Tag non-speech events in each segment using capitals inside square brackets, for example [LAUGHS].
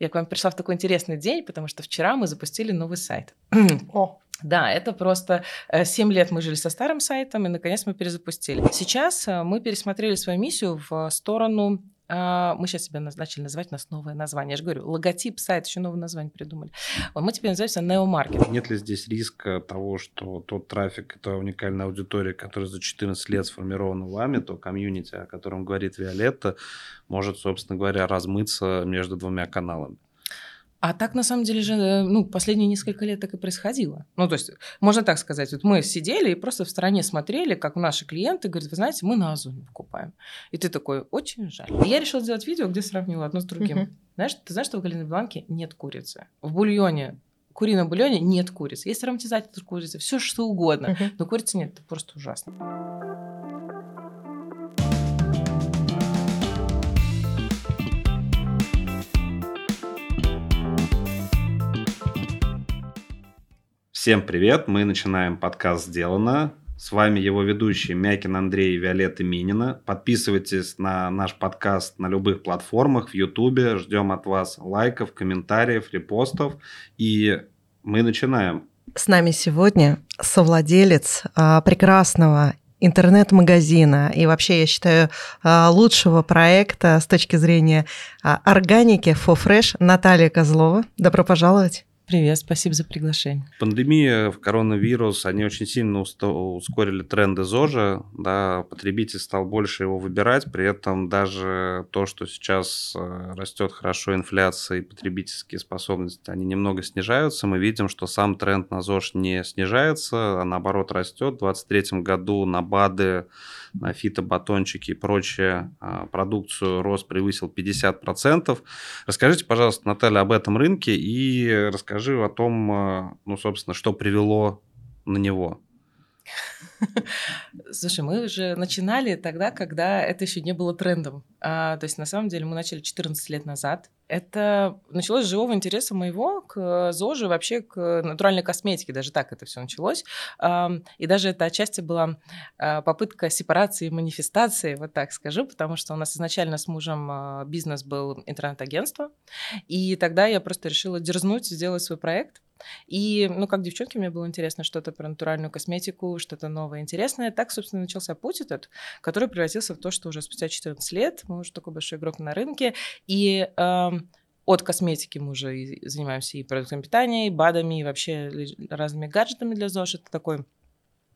Я к вам пришла в такой интересный день, потому что вчера мы запустили новый сайт. О. Да, это просто 7 лет мы жили со старым сайтом, и наконец мы перезапустили. Сейчас мы пересмотрели свою миссию в сторону мы сейчас себя начали называть, у нас новое название. Я же говорю, логотип сайта, еще новое название придумали. Мы теперь называемся Неомаркет. Нет ли здесь риска того, что тот трафик, это уникальная аудитория, которая за 14 лет сформирована вами, то комьюнити, о котором говорит Виолетта, может, собственно говоря, размыться между двумя каналами? А так, на самом деле же, э, ну, последние несколько лет так и происходило. Ну, то есть, можно так сказать, вот мы сидели и просто в стороне смотрели, как наши клиенты говорят, вы знаете, мы на Озоне покупаем. И ты такой, очень жаль. И я решила сделать видео, где сравнила одно с другим. Uh-huh. Знаешь, ты знаешь, что в Галине Бланке нет курицы? В бульоне курином бульоне нет курицы. Есть ароматизатор курицы, все что угодно. Uh-huh. Но курицы нет, это просто ужасно. Всем привет! Мы начинаем подкаст «Сделано». С вами его ведущие Мякин Андрей и Виолетта Минина. Подписывайтесь на наш подкаст на любых платформах, в Ютубе. Ждем от вас лайков, комментариев, репостов. И мы начинаем. С нами сегодня совладелец а, прекрасного интернет-магазина и вообще, я считаю, а, лучшего проекта с точки зрения а, органики For Fresh Наталья Козлова. Добро пожаловать. Привет, спасибо за приглашение. Пандемия, коронавирус, они очень сильно ускорили тренды ЗОЖа, да, потребитель стал больше его выбирать, при этом даже то, что сейчас э, растет хорошо инфляция и потребительские способности, они немного снижаются, мы видим, что сам тренд на ЗОЖ не снижается, а наоборот растет. В 2023 году на БАДы на фитобатончики и прочее а, продукцию рост превысил 50%. Расскажите, пожалуйста, Наталья, об этом рынке и расскажи о том, а, ну, собственно, что привело на него. Слушай, мы уже начинали тогда, когда это еще не было трендом. А, то есть, на самом деле, мы начали 14 лет назад. Это началось с живого интереса моего к ЗОЖу, вообще к натуральной косметике, даже так это все началось. И даже это отчасти была а, попытка сепарации и манифестации, вот так скажу, потому что у нас изначально с мужем а, бизнес был интернет-агентство, и тогда я просто решила дерзнуть, сделать свой проект, и, ну, как девчонки, мне было интересно что-то про натуральную косметику, что-то новое интересное. Так, собственно, начался путь этот, который превратился в то, что уже спустя 14 лет мы уже такой большой игрок на рынке. И э, от косметики мы уже занимаемся и продуктами питания, и БАДами, и вообще разными гаджетами для ЗОЖ. Это такой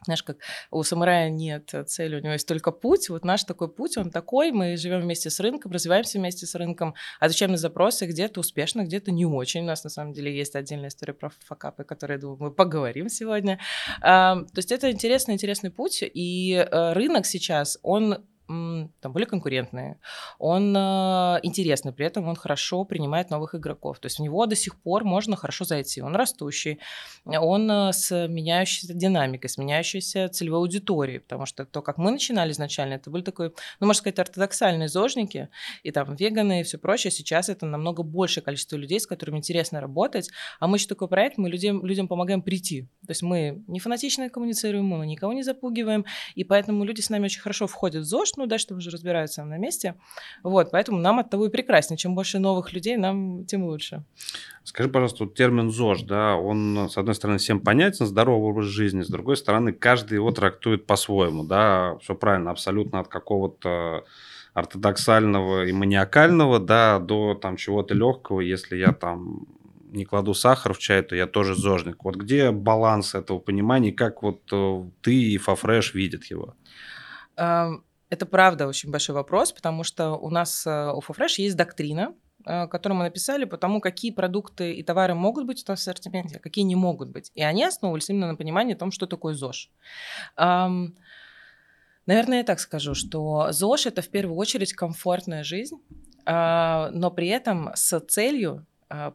знаешь, как у самурая нет цели, у него есть только путь. Вот наш такой путь, он такой. Мы живем вместе с рынком, развиваемся вместе с рынком, отвечаем на запросы где-то успешно, где-то не очень. У нас на самом деле есть отдельная история про факапы, которые, думаю, мы поговорим сегодня. То есть это интересный, интересный путь. И э, рынок сейчас, он там более конкурентные, он э, интересный, при этом он хорошо принимает новых игроков. То есть в него до сих пор можно хорошо зайти. Он растущий, он э, с меняющейся динамикой, с меняющейся целевой аудиторией, потому что то, как мы начинали изначально, это были такой, ну, можно сказать, ортодоксальные зожники, и там веганы и все прочее. Сейчас это намного большее количество людей, с которыми интересно работать. А мы еще такой проект, мы людям, людям помогаем прийти. То есть мы не фанатично коммуницируем, мы никого не запугиваем, и поэтому люди с нами очень хорошо входят в ЗОЖ, ну, дальше там уже разбираются на месте. Вот, поэтому нам от того и прекраснее. Чем больше новых людей, нам тем лучше. Скажи, пожалуйста, вот термин ЗОЖ, да, он, с одной стороны, всем понятен, здоровый образ жизни, с другой стороны, каждый его трактует по-своему, да, все правильно, абсолютно от какого-то ортодоксального и маниакального, да, до там чего-то легкого, если я там не кладу сахар в чай, то я тоже зожник. Вот где баланс этого понимания, как вот э, ты и Фафреш видят его? Это правда очень большой вопрос, потому что у нас э, у Фофреш есть доктрина, э, которую мы написали по тому, какие продукты и товары могут быть в ассортименте, а какие не могут быть. И они основывались именно на понимании о том, что такое ЗОЖ. Наверное, я так скажу, что ЗОЖ – это в первую очередь комфортная жизнь, а, но при этом с целью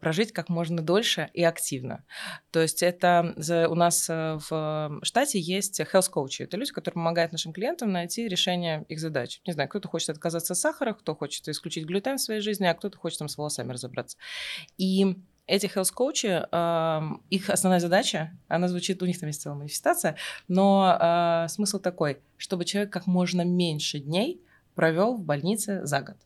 прожить как можно дольше и активно. То есть это у нас э, в штате есть health coach. Это люди, которые помогают нашим клиентам найти решение их задач. Не знаю, кто-то хочет отказаться от сахара, кто хочет исключить глютен в своей жизни, а кто-то хочет там с волосами разобраться. И эти health коучи, их основная задача, она звучит, у них там есть целая манифестация, но а, смысл такой, чтобы человек как можно меньше дней провел в больнице за год.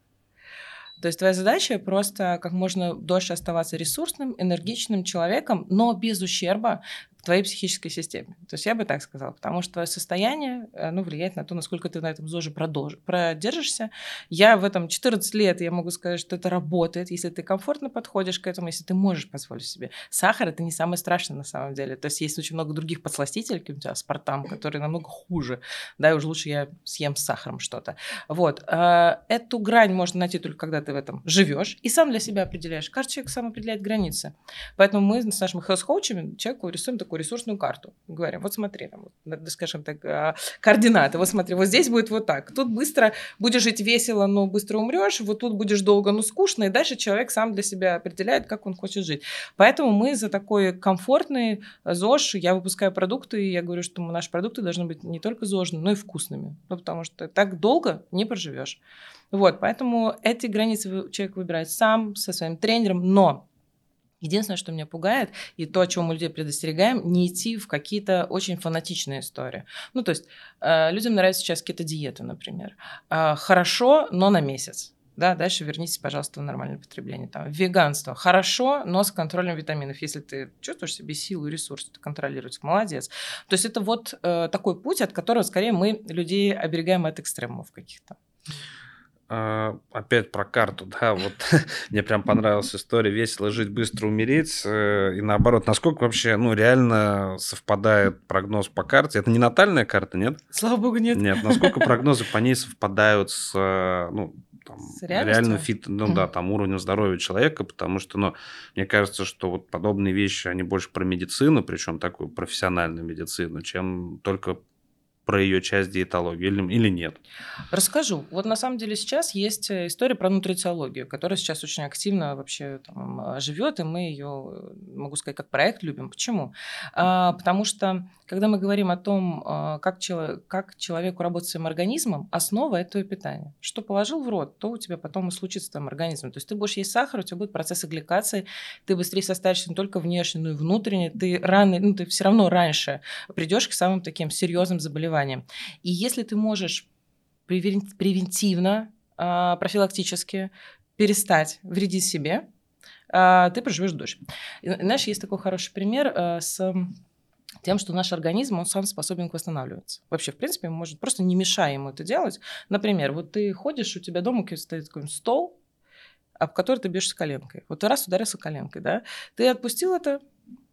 То есть твоя задача просто как можно дольше оставаться ресурсным, энергичным человеком, но без ущерба твоей психической системе. То есть я бы так сказала, потому что твое состояние ну, влияет на то, насколько ты на этом ЗОЖе продолж... продержишься. Я в этом 14 лет, я могу сказать, что это работает, если ты комфортно подходишь к этому, если ты можешь позволить себе. Сахар – это не самое страшное на самом деле. То есть есть очень много других подсластителей, как у тебя спартам, которые намного хуже. Да, и уже лучше я съем с сахаром что-то. Вот. А, эту грань можно найти только когда ты в этом живешь и сам для себя определяешь. Каждый человек сам определяет границы. Поэтому мы с нашими health-коучами человеку рисуем такую такую ресурсную карту. Говорим, вот смотри, там, скажем так, а, координаты. Вот смотри, вот здесь будет вот так. Тут быстро будешь жить весело, но быстро умрешь. Вот тут будешь долго, но скучно. И дальше человек сам для себя определяет, как он хочет жить. Поэтому мы за такой комфортный ЗОЖ, я выпускаю продукты, и я говорю, что наши продукты должны быть не только ЗОЖными, но и вкусными. Ну, потому что так долго не проживешь. Вот, поэтому эти границы человек выбирает сам, со своим тренером, но Единственное, что меня пугает, и то, о чем мы людей предостерегаем, не идти в какие-то очень фанатичные истории. Ну, то есть э, людям нравятся сейчас какие-то диеты, например. Э, хорошо, но на месяц. Да, дальше вернитесь, пожалуйста, в нормальное потребление. Там, веганство. Хорошо, но с контролем витаминов. Если ты чувствуешь себе силу и ресурс, это контролировать, молодец. То есть это вот э, такой путь, от которого скорее мы людей оберегаем от экстремумов каких-то. А, опять про карту, да, вот [LAUGHS] мне прям понравилась история. «Весело жить, быстро умереть», э, и наоборот, насколько вообще, ну, реально совпадает прогноз по карте, это не натальная карта, нет? Слава богу, нет. Нет, насколько [LAUGHS] прогнозы по ней совпадают с, э, ну, там, реальным фит, ну да, там уровнем здоровья человека, потому что, ну, мне кажется, что вот подобные вещи, они больше про медицину, причем такую профессиональную медицину, чем только про ее часть диетологии или, или нет? Расскажу. Вот на самом деле сейчас есть э, история про нутрициологию, которая сейчас очень активно вообще там, а, живет, и мы ее, э, могу сказать, как проект любим. Почему? А, потому что когда мы говорим о том, как, чело- как человеку работать своим организмом, основа – это твое питание. Что положил в рот, то у тебя потом и случится с твоим организмом. То есть ты будешь есть сахар, у тебя будет процесс гликации, ты быстрее состаришься не только внешне, но и внутренне, ты рано, ну, ты все равно раньше придешь к самым таким серьезным заболеваниям заболеваниям. И если ты можешь превентивно, а, профилактически перестать вредить себе, а, ты проживешь дольше. знаешь, есть такой хороший пример а, с тем, что наш организм, он сам способен восстанавливаться. Вообще, в принципе, может, просто не мешая ему это делать. Например, вот ты ходишь, у тебя дома стоит такой стол, об который ты бьешься коленкой. Вот ты раз ударился коленкой, да? Ты отпустил это,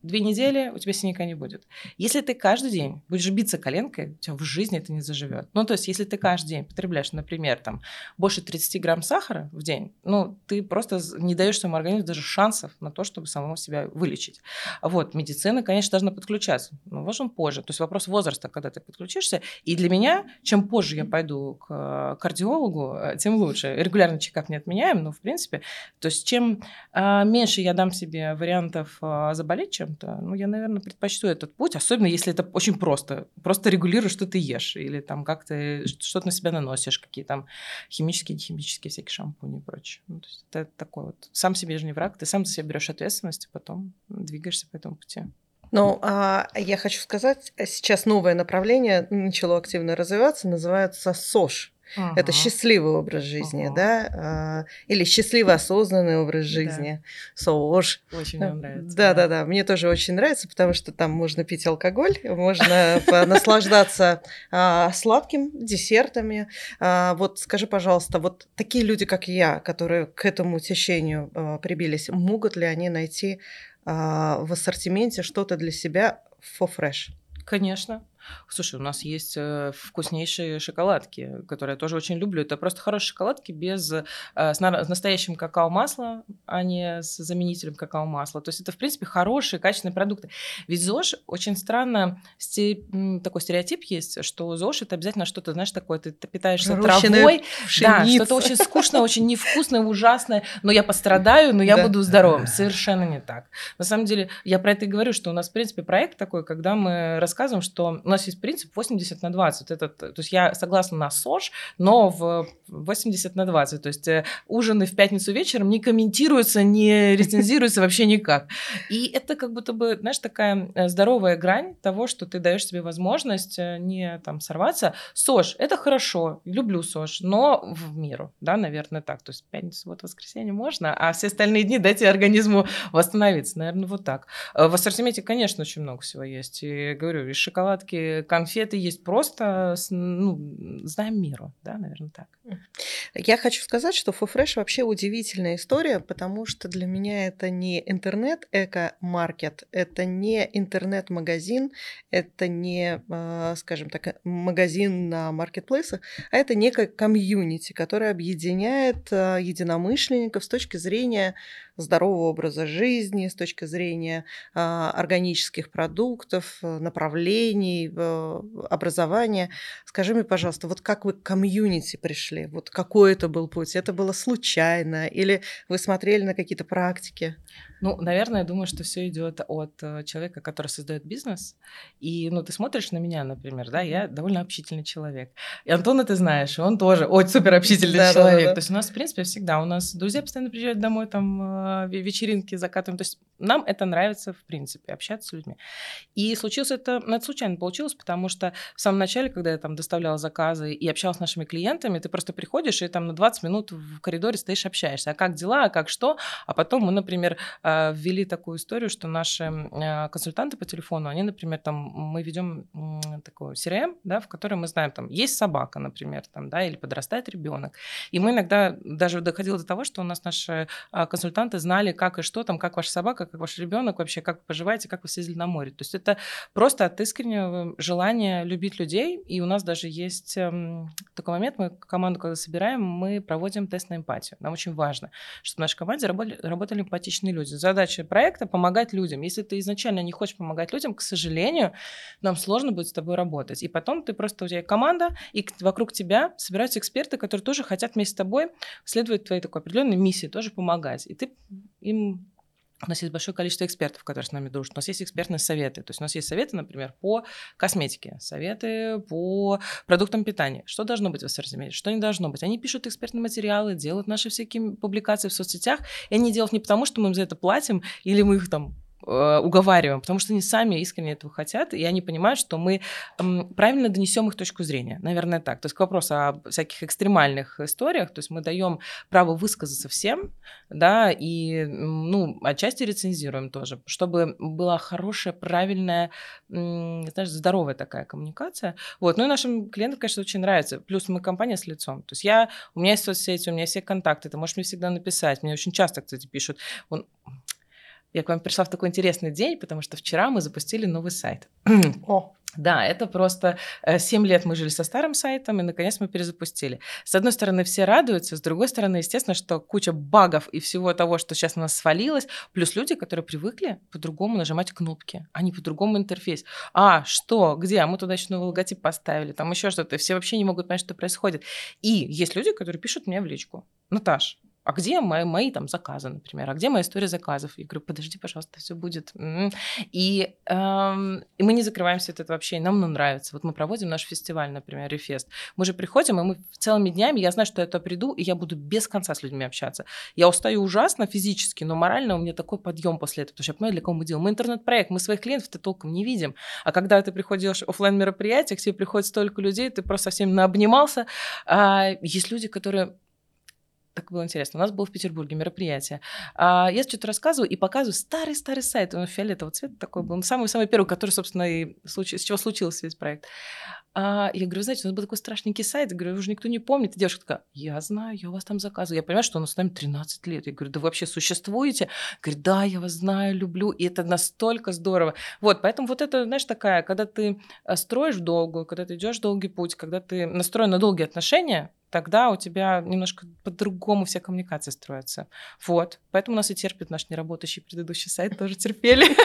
две недели у тебя синяка не будет. Если ты каждый день будешь биться коленкой, у тебя в жизни это не заживет. Ну, то есть, если ты каждый день потребляешь, например, там, больше 30 грамм сахара в день, ну, ты просто не даешь своему организму даже шансов на то, чтобы самому себя вылечить. Вот, медицина, конечно, должна подключаться, но важен позже. То есть, вопрос возраста, когда ты подключишься. И для меня, чем позже я пойду к кардиологу, тем лучше. Регулярный чекап не отменяем, но, в принципе, то есть, чем а, меньше я дам себе вариантов заболеть, чем чем-то, ну, я, наверное, предпочту этот путь, особенно если это очень просто. Просто регулируешь, что ты ешь, или там как ты что-то на себя наносишь, какие там химические, химические всякие шампуни и прочее. Ну, то есть это такой вот, сам себе же не враг, ты сам за себя берешь ответственность, и потом двигаешься по этому пути. Ну, а я хочу сказать, сейчас новое направление начало активно развиваться, называется СОЖ. Ага. Это счастливый образ жизни, ага. да, а, или счастливый осознанный образ жизни, да. СОЖ. Очень мне нравится. Да, да, да, мне тоже очень нравится, потому что там можно пить алкоголь, можно наслаждаться а, сладким десертами. А, вот скажи, пожалуйста, вот такие люди, как я, которые к этому течению прибились, могут ли они найти в ассортименте что-то для себя for fresh? Конечно. Слушай, у нас есть э, вкуснейшие шоколадки, которые я тоже очень люблю. Это просто хорошие шоколадки без, э, с настоящим какао-маслом, а не с заменителем какао-масла. То есть это, в принципе, хорошие, качественные продукты. Ведь ЗОЖ очень странно, такой стереотип есть, что ЗОЖ это обязательно что-то, знаешь, такое, ты, ты питаешься Рощиная травой, да, что-то очень скучное, очень [LAUGHS] невкусное, ужасное, но я пострадаю, но я да. буду здоровым. [LAUGHS] Совершенно не так. На самом деле, я про это и говорю, что у нас, в принципе, проект такой, когда мы рассказываем, что нас есть принцип 80 на 20. Это, то есть я согласна на СОЖ, но в 80 на 20. То есть э, ужины в пятницу вечером не комментируются, не рецензируются вообще никак. И это как будто бы, знаешь, такая э, здоровая грань того, что ты даешь себе возможность э, не там сорваться. СОЖ – это хорошо, люблю СОЖ, но в миру, да, наверное, так. То есть пятницу, вот воскресенье можно, а все остальные дни дайте организму восстановиться. Наверное, вот так. В ассортименте, конечно, очень много всего есть. И говорю, и шоколадки, конфеты есть просто, ну, знаем миру, да, наверное, так. Я хочу сказать, что FoFresh вообще удивительная история, потому что для меня это не интернет-эко-маркет, это не интернет-магазин, это не, а, скажем так, магазин на маркетплейсах, а это некое комьюнити, которое объединяет а, единомышленников с точки зрения здорового образа жизни, с точки зрения а, органических продуктов, направлений, образования. Скажи мне, пожалуйста, вот как вы к комьюнити пришли? Вот какой это был путь? Это было случайно? Или вы смотрели на какие-то практики? Ну, наверное, я думаю, что все идет от э, человека, который создает бизнес. И, ну, ты смотришь на меня, например, да, я довольно общительный человек. И Антона ты знаешь, он тоже очень супер общительный да, человек. Да, да, да. То есть у нас, в принципе, всегда у нас друзья постоянно приезжают домой, там э, вечеринки закатываем. То есть нам это нравится, в принципе, общаться с людьми. И случилось это, ну, это случайно получилось, потому что в самом начале, когда я там доставляла заказы и общалась с нашими клиентами, ты просто приходишь и там на 20 минут в коридоре стоишь, общаешься. А как дела, а как что? А потом мы, например, э, ввели такую историю, что наши э, консультанты по телефону, они, например, там, мы ведем такой CRM, да, в которой мы знаем, там, есть собака, например, там, да, или подрастает ребенок. И мы иногда даже доходило до того, что у нас наши а, консультанты знали, как и что там, как ваша собака, как ваш ребенок вообще, как вы поживаете, как вы съездили на море. То есть это просто от искреннего желания любить людей. И у нас даже есть эм, такой момент, мы команду, когда собираем, мы проводим тест на эмпатию. Нам очень важно, чтобы в нашей команде работали, работали эмпатичные люди. Задача проекта — помогать людям. Если ты изначально не хочешь помогать людям, к сожалению, нам сложно будет с тобой работать. И потом ты просто, у тебя команда, и вокруг тебя собираются эксперты, которые тоже хотят вместе с тобой следовать твоей такой определенной миссии, тоже помогать. И ты им у нас есть большое количество экспертов, которые с нами дружат. У нас есть экспертные советы. То есть у нас есть советы, например, по косметике, советы по продуктам питания. Что должно быть в ассортименте, что не должно быть. Они пишут экспертные материалы, делают наши всякие публикации в соцсетях. И они делают не потому, что мы им за это платим, или мы их там Э, уговариваем, потому что они сами искренне этого хотят, и они понимают, что мы правильно донесем их точку зрения. Наверное, так. То есть к вопросу о всяких экстремальных историях, то есть мы даем право высказаться всем, да, и, ну, отчасти рецензируем тоже, чтобы была хорошая, правильная, знаешь, здоровая такая коммуникация. Вот. Ну и нашим клиентам, конечно, очень нравится. Плюс мы компания с лицом. То есть я, у меня есть соцсети, у меня все контакты, ты можешь мне всегда написать. Мне очень часто, кстати, пишут, он, я к вам пришла в такой интересный день, потому что вчера мы запустили новый сайт. [CLEARS THROAT] [CLEARS THROAT] О. Да, это просто 7 э, лет мы жили со старым сайтом, и наконец мы перезапустили. С одной стороны, все радуются, с другой стороны, естественно, что куча багов и всего того, что сейчас на нас свалилось, плюс люди, которые привыкли по-другому нажимать кнопки, а не по-другому интерфейс. А, что, где? А мы туда еще новый логотип поставили, там еще что-то. Все вообще не могут понять, что происходит. И есть люди, которые пишут мне в личку. Наташ, а где мои, мои там заказы, например, а где моя история заказов? Я говорю, подожди, пожалуйста, все будет. И, эм, и мы не закрываемся от этого вообще, и нам ну, нравится. Вот мы проводим наш фестиваль, например, Рефест. Мы же приходим, и мы целыми днями, я знаю, что я туда приду, и я буду без конца с людьми общаться. Я устаю ужасно физически, но морально у меня такой подъем после этого, потому что я понимаю, для кого мы делаем. Мы интернет-проект, мы своих клиентов-то толком не видим. А когда ты приходишь в офлайн мероприятие, к тебе приходит столько людей, ты просто со всеми наобнимался. А есть люди, которые так было интересно. У нас было в Петербурге мероприятие. А, я что-то рассказываю и показываю старый-старый сайт. Он фиолетового цвета такой был. Самый-самый первый, который, собственно, и случ... с чего случился весь проект. А, я говорю, знаете, у нас был такой страшненький сайт. Я говорю, уже никто не помнит. И девушка такая, я знаю, я у вас там заказываю. Я понимаю, что он с нами 13 лет. Я говорю, да вы вообще существуете? Говорит, да, я вас знаю, люблю. И это настолько здорово. Вот, поэтому вот это, знаешь, такая, когда ты э, строишь долгую, когда ты идешь долгий путь, когда ты настроен на долгие отношения, тогда у тебя немножко по-другому вся коммуникация строится. Вот. Поэтому нас и терпит наш неработающий предыдущий сайт, тоже терпели.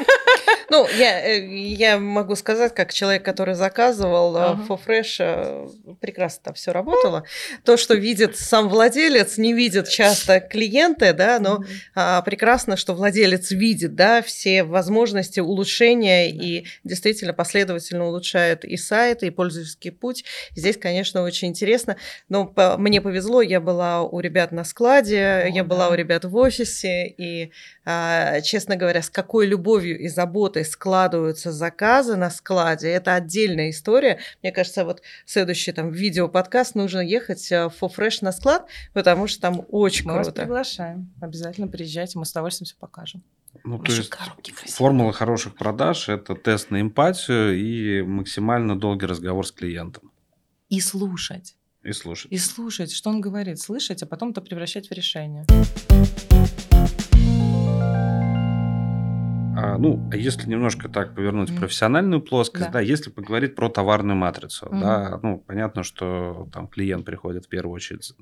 Ну, я, э, я могу сказать, как человек, который заказывал uh-huh. for Fresh, прекрасно там все работало. То, что видит сам владелец, не видит часто клиенты, да, но uh-huh. а, прекрасно, что владелец видит, да, все возможности улучшения uh-huh. и действительно последовательно улучшает и сайт, и пользовательский путь. Здесь, конечно, очень интересно. Но по, мне повезло, я была у ребят на складе, О, я да. была у ребят в офисе, и, а, честно говоря, с какой любовью и заботой складываются заказы на складе, это отдельная история. Мне кажется, вот следующий там видео-подкаст нужно ехать в э, Fresh на склад, потому что там очень мы круто. Мы вас приглашаем. Обязательно приезжайте, мы с удовольствием все покажем. Ну, то есть формула хороших продаж – это тест на эмпатию и максимально долгий разговор с клиентом. И слушать. И слушать. И слушать, что он говорит, слышать, а потом это превращать в решение. А, ну, а если немножко так повернуть mm. профессиональную плоскость, да. да, если поговорить про товарную матрицу, mm. да, ну, понятно, что там клиент приходит в первую очередь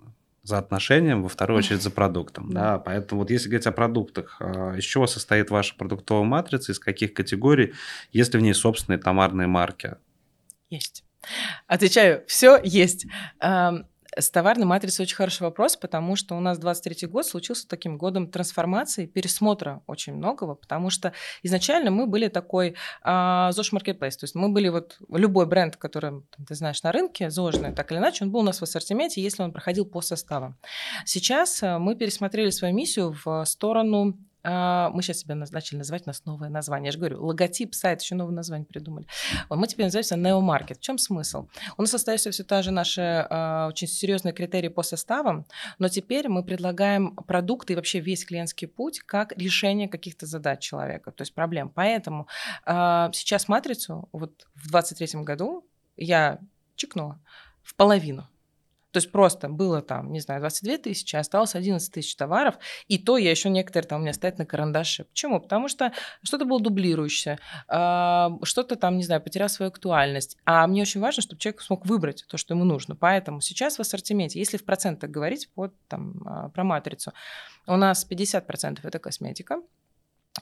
за отношением, во вторую очередь за продуктом, да, поэтому вот если говорить о продуктах, а, из чего состоит ваша продуктовая матрица, из каких категорий, есть ли в ней собственные товарные марки? Есть. Отвечаю, все есть. С товарной матрицей очень хороший вопрос, потому что у нас 23 год случился таким годом трансформации, пересмотра очень многого, потому что изначально мы были такой а, ЗОЖ Marketplace, то есть мы были вот любой бренд, который ты знаешь на рынке, ЗОЖный, так или иначе, он был у нас в ассортименте, если он проходил по составам. Сейчас э, мы пересмотрели свою миссию в сторону мы сейчас себя начали называть, у нас новое название. Я же говорю, логотип, сайт, еще новое название придумали. Мы теперь называемся Neomarket. В чем смысл? У нас остается все та же наши uh, очень серьезные критерии по составам, но теперь мы предлагаем продукты и вообще весь клиентский путь как решение каких-то задач человека, то есть проблем. Поэтому uh, сейчас матрицу вот в 2023 году я чекнула в половину. То есть просто было там, не знаю, 22 тысячи, осталось 11 тысяч товаров, и то я еще некоторые там у меня стоят на карандаше. Почему? Потому что что-то было дублирующее, а, что-то там, не знаю, потерял свою актуальность. А мне очень важно, чтобы человек смог выбрать то, что ему нужно. Поэтому сейчас в ассортименте, если в процентах говорить под, там, а, про матрицу, у нас 50% это косметика,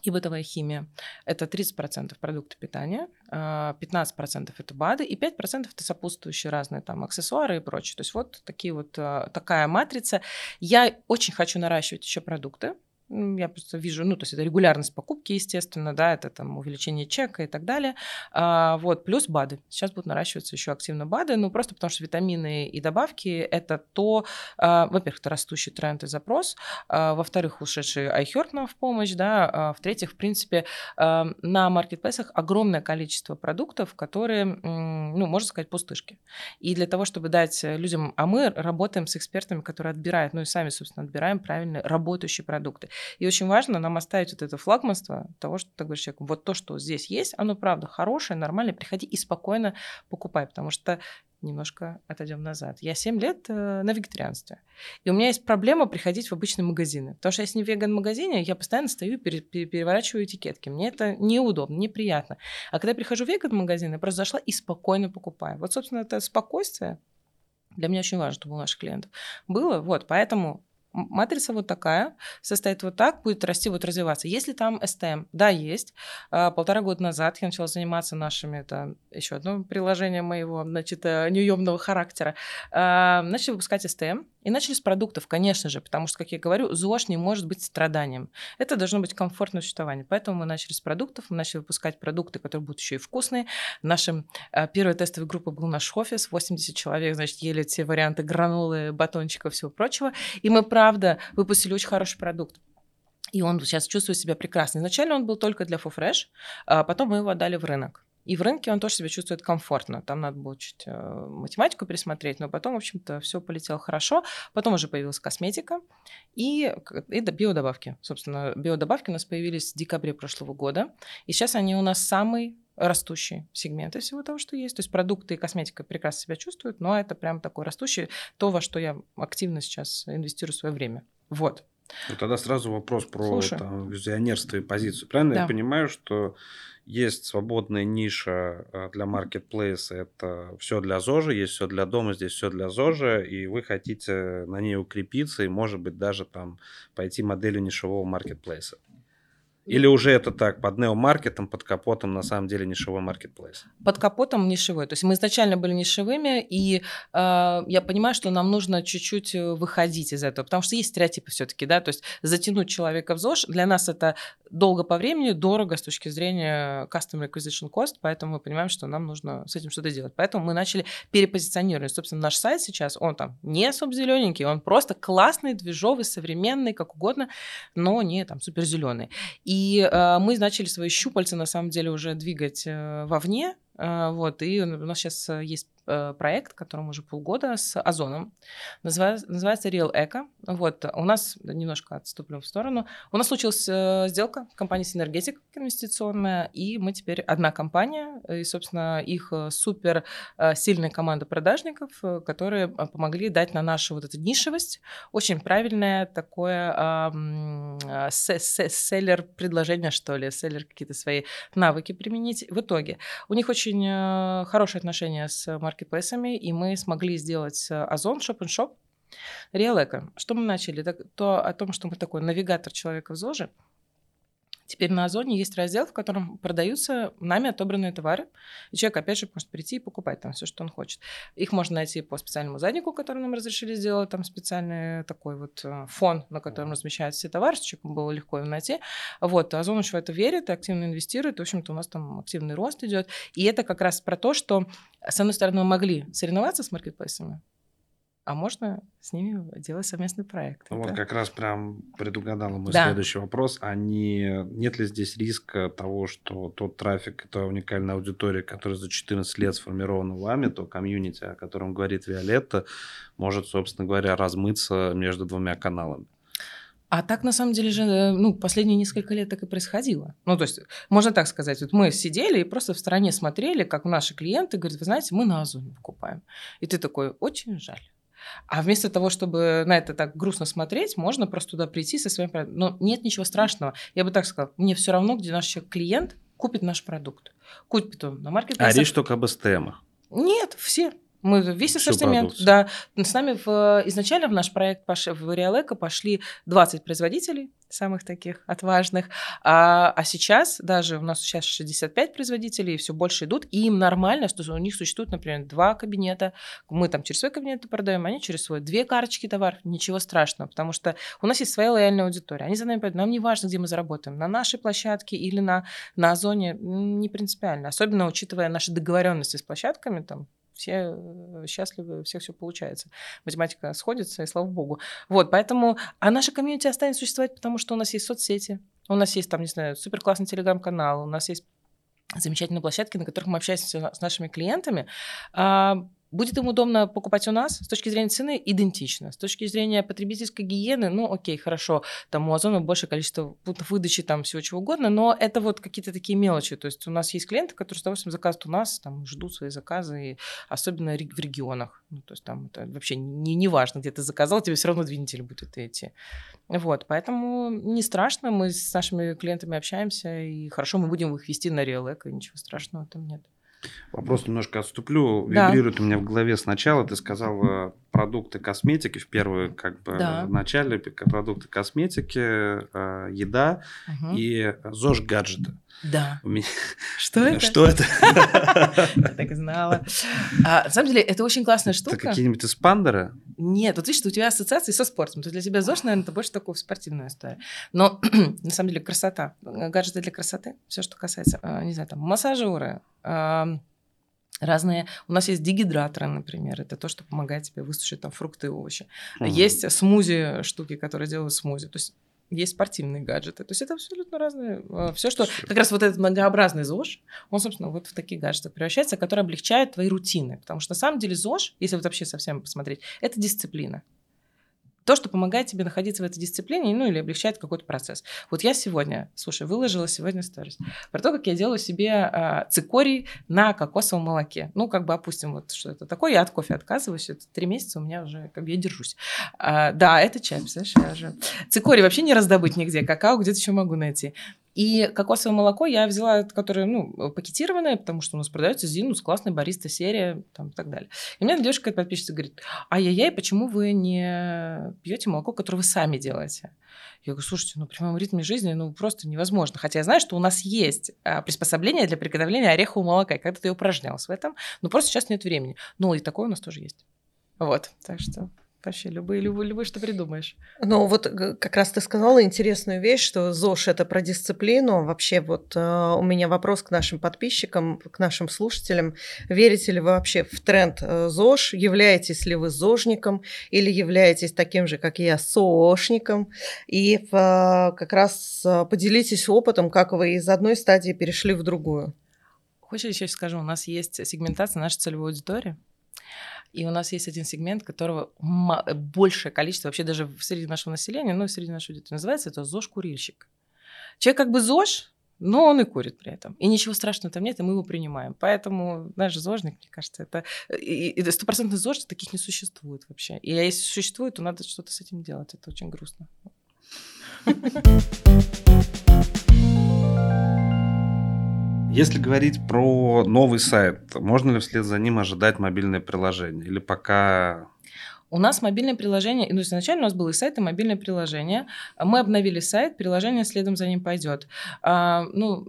и бытовая химия. Это 30% продукты питания, 15% а, это БАДы и 5% это сопутствующие разные там аксессуары и прочее. То есть вот такие вот а, такая матрица. Я очень хочу наращивать еще продукты, я просто вижу, ну, то есть это регулярность покупки, естественно, да, это там увеличение чека и так далее. А, вот, плюс БАДы. Сейчас будут наращиваться еще активно БАДы, ну, просто потому что витамины и добавки – это то, а, во-первых, это растущий тренд и запрос, а, во-вторых, ушедший iHeart нам в помощь, да, а, в-третьих, в принципе, а, на маркетплейсах огромное количество продуктов, которые, ну, можно сказать, пустышки. И для того, чтобы дать людям, а мы работаем с экспертами, которые отбирают, ну, и сами, собственно, отбираем правильные работающие продукты. И очень важно нам оставить вот это флагманство того, что ты говоришь человеку, вот то, что здесь есть, оно правда хорошее, нормальное, приходи и спокойно покупай, потому что немножко отойдем назад. Я 7 лет э, на вегетарианстве. И у меня есть проблема приходить в обычные магазины. Потому что если не в веган-магазине, я постоянно стою и пере- пере- переворачиваю этикетки. Мне это неудобно, неприятно. А когда я прихожу в веган-магазин, я просто зашла и спокойно покупаю. Вот, собственно, это спокойствие для меня очень важно, чтобы у наших клиентов было. Вот, поэтому Матрица вот такая, состоит вот так, будет расти, вот развиваться. Если там STM, да, есть. А, полтора года назад я начала заниматься нашими, это еще одно приложение моего, значит, э, неуемного характера. А, начали выпускать STM, и начали с продуктов, конечно же, потому что, как я говорю, ЗОЖ не может быть страданием. Это должно быть комфортное существование. Поэтому мы начали с продуктов, мы начали выпускать продукты, которые будут еще и вкусные. Нашим э, первой тестовой группой был наш офис, 80 человек, значит, ели все варианты гранулы, батончиков, всего прочего. И мы, правда, выпустили очень хороший продукт. И он сейчас чувствует себя прекрасно. Изначально он был только для FoFresh, а потом мы его отдали в рынок. И в рынке он тоже себя чувствует комфортно. Там надо было чуть э, математику пересмотреть, но потом, в общем-то, все полетело хорошо. Потом уже появилась косметика и, и биодобавки. Собственно, биодобавки у нас появились в декабре прошлого года. И сейчас они у нас самый растущий сегмент из всего того, что есть. То есть продукты и косметика прекрасно себя чувствуют, но это прям такой растущий, то, во что я активно сейчас инвестирую свое время. Вот. Ну, тогда сразу вопрос про там, визионерство и позицию. Правильно да. я понимаю, что есть свободная ниша а, для маркетплейса, это все для ЗОЖа, есть все для дома, здесь все для ЗОЖа, и вы хотите на ней укрепиться и, может быть, даже там пойти моделью нишевого маркетплейса. Или уже это так, под неомаркетом, под капотом на самом деле нишевой маркетплейс? Под капотом нишевой. То есть мы изначально были нишевыми, и э, я понимаю, что нам нужно чуть-чуть э, выходить из этого, потому что есть стереотипы все-таки, да, то есть затянуть человека в ЗОЖ, для нас это долго по времени, дорого с точки зрения customer acquisition cost, поэтому мы понимаем, что нам нужно с этим что-то делать. Поэтому мы начали перепозиционировать. Собственно, наш сайт сейчас, он там не особо зелененький, он просто классный, движовый, современный, как угодно, но не там супер зеленый. И э, мы начали свои щупальца, на самом деле, уже двигать э, вовне, э, вот, и у нас сейчас э, есть проект, которому уже полгода, с Озоном. Называется, называется Real Eco. Вот, у нас, немножко отступлю в сторону, у нас случилась э, сделка, компания Синергетик инвестиционная, и мы теперь одна компания, и, собственно, их э, супер сильная команда продажников, которые помогли дать на нашу вот эту нишевость очень правильное такое э, селлер предложение, что ли, селлер какие-то свои навыки применить. В итоге у них очень хорошие отношения с маркетингом маркетплейсами, и мы смогли сделать э, Озон, Real Eco. Что мы начали? То о том, что мы такой навигатор человека в ЗОЖе, Теперь на Озоне есть раздел, в котором продаются нами отобранные товары. И человек, опять же, может прийти и покупать там все, что он хочет. Их можно найти по специальному заднику, который нам разрешили сделать. Там специальный такой вот э, фон, на котором размещаются все товары, чтобы человеку было легко его найти. Вот. Озон еще в это верит активно инвестирует. В общем-то, у нас там активный рост идет. И это как раз про то, что, с одной стороны, мы могли соревноваться с маркетплейсами, а можно с ними делать совместный проект. Ну, вот как раз прям предугадала мой да. следующий вопрос. А не, нет ли здесь риска того, что тот трафик, это уникальная аудитория, которая за 14 лет сформирована вами, то комьюнити, о котором говорит Виолетта, может, собственно говоря, размыться между двумя каналами? А так, на самом деле же, э, ну, последние несколько лет так и происходило. Ну, то есть, можно так сказать, вот мы сидели и просто в стороне смотрели, как наши клиенты говорят, вы знаете, мы на Озоне покупаем. И ты такой, очень жаль. А вместо того, чтобы на это так грустно смотреть, можно просто туда прийти со своим продуктом. Но нет ничего страшного. Я бы так сказала, мне все равно, где наш клиент купит наш продукт. Купит он на маркетплейсе. А речь только об СТМах? Нет, все. Мы весь ассортимент, да. С нами в, изначально в наш проект в Реалэко пошли 20 производителей, самых таких отважных, а, а сейчас даже у нас сейчас 65 производителей, все больше идут, и им нормально, что у них существует, например, два кабинета, мы там через свой кабинет продаем, они через свой, две карточки товаров, ничего страшного, потому что у нас есть своя лояльная аудитория, они за нами пойдут, нам не важно, где мы заработаем, на нашей площадке или на, на Озоне, не принципиально, особенно учитывая наши договоренности с площадками, там, все э, счастливы, у всех все получается. Математика сходится, и слава богу. Вот, поэтому, а наша комьюнити останется существовать, потому что у нас есть соцсети, у нас есть там, не знаю, супер классный телеграм-канал, у нас есть замечательные площадки, на которых мы общаемся с нашими клиентами. Будет им удобно покупать у нас, с точки зрения цены идентично. С точки зрения потребительской гигиены, ну окей, хорошо, там у Озона большее количество пунктов выдачи, там всего чего угодно, но это вот какие-то такие мелочи. То есть у нас есть клиенты, которые с удовольствием заказывают у нас, там ждут свои заказы, и особенно в регионах. Ну, то есть там это вообще не, не важно, где ты заказал, тебе все равно две недели будет идти. Вот, поэтому не страшно, мы с нашими клиентами общаемся, и хорошо, мы будем их вести на Real Eco, ничего страшного там нет. Вопрос немножко отступлю. Да. Вибрирует у меня в голове сначала. Ты сказала продукты косметики в первую, как бы, да. в начале продукты косметики, э, еда угу. и ЗОЖ гаджеты. Да. У меня... Что это? Что это? [LAUGHS] Я так и знала. А, на самом деле, это очень классная штука. Это какие-нибудь эспандеры? Нет, вот видишь, у тебя ассоциации со спортом. То есть для тебя ЗОЖ, наверное, это больше такого спортивная история. Но [CLEARS THROAT] на самом деле красота. Гаджеты для красоты. Все, что касается, а, не знаю, там, массажеры, разные. У нас есть дегидраторы, например, это то, что помогает тебе высушить там фрукты и овощи. Угу. Есть смузи штуки, которые делают смузи. То есть есть спортивные гаджеты. То есть это абсолютно разные. А, Все, что как раз вот этот многообразный ЗОЖ, он, собственно, вот в такие гаджеты превращается, которые облегчают твои рутины. Потому что на самом деле ЗОЖ, если вот вообще совсем посмотреть, это дисциплина то, что помогает тебе находиться в этой дисциплине, ну или облегчает какой-то процесс. Вот я сегодня, слушай, выложила сегодня сторис про то, как я делаю себе э, цикорий на кокосовом молоке. Ну, как бы опустим, вот что это такое. Я от кофе отказываюсь, это три месяца у меня уже, как бы я держусь. А, да, это чай, представляешь, я уже... Цикорий вообще не раздобыть нигде, какао где-то еще могу найти. И кокосовое молоко я взяла, которое, ну, пакетированное, потому что у нас продается Зинус, классная бариста серия, там, и так далее. И мне девушка подписчица говорит, ай-яй-яй, почему вы не пьете молоко, которое вы сами делаете? Я говорю, слушайте, ну, при моем ритме жизни, ну, просто невозможно. Хотя я знаю, что у нас есть а, приспособление для приготовления орехового молока, и когда-то я упражнялась в этом, но просто сейчас нет времени. Ну, и такое у нас тоже есть. Вот, так что Вообще, любые, любые, любые, что придумаешь. Ну, вот как раз ты сказала интересную вещь, что ЗОЖ – это про дисциплину. Вообще, вот э, у меня вопрос к нашим подписчикам, к нашим слушателям. Верите ли вы вообще в тренд э, ЗОЖ? Являетесь ли вы ЗОЖником или являетесь таким же, как я, СОшником? И э, как раз э, поделитесь опытом, как вы из одной стадии перешли в другую. Хочешь, еще скажу, у нас есть сегментация нашей целевой аудитории. И у нас есть один сегмент, которого большее количество, вообще даже среди нашего населения, ну, среди нашего аудитории, называется это ЗОЖ-курильщик. Человек как бы ЗОЖ, но он и курит при этом. И ничего страшного там нет, и мы его принимаем. Поэтому наш ЗОЖник, мне кажется, это... Стопроцентный ЗОЖ таких не существует вообще. И если существует, то надо что-то с этим делать. Это очень грустно. Если говорить про новый сайт, можно ли вслед за ним ожидать мобильное приложение? Или пока у нас мобильное приложение, ну, изначально у нас был и сайт, и мобильное приложение. Мы обновили сайт, приложение следом за ним пойдет. А, ну,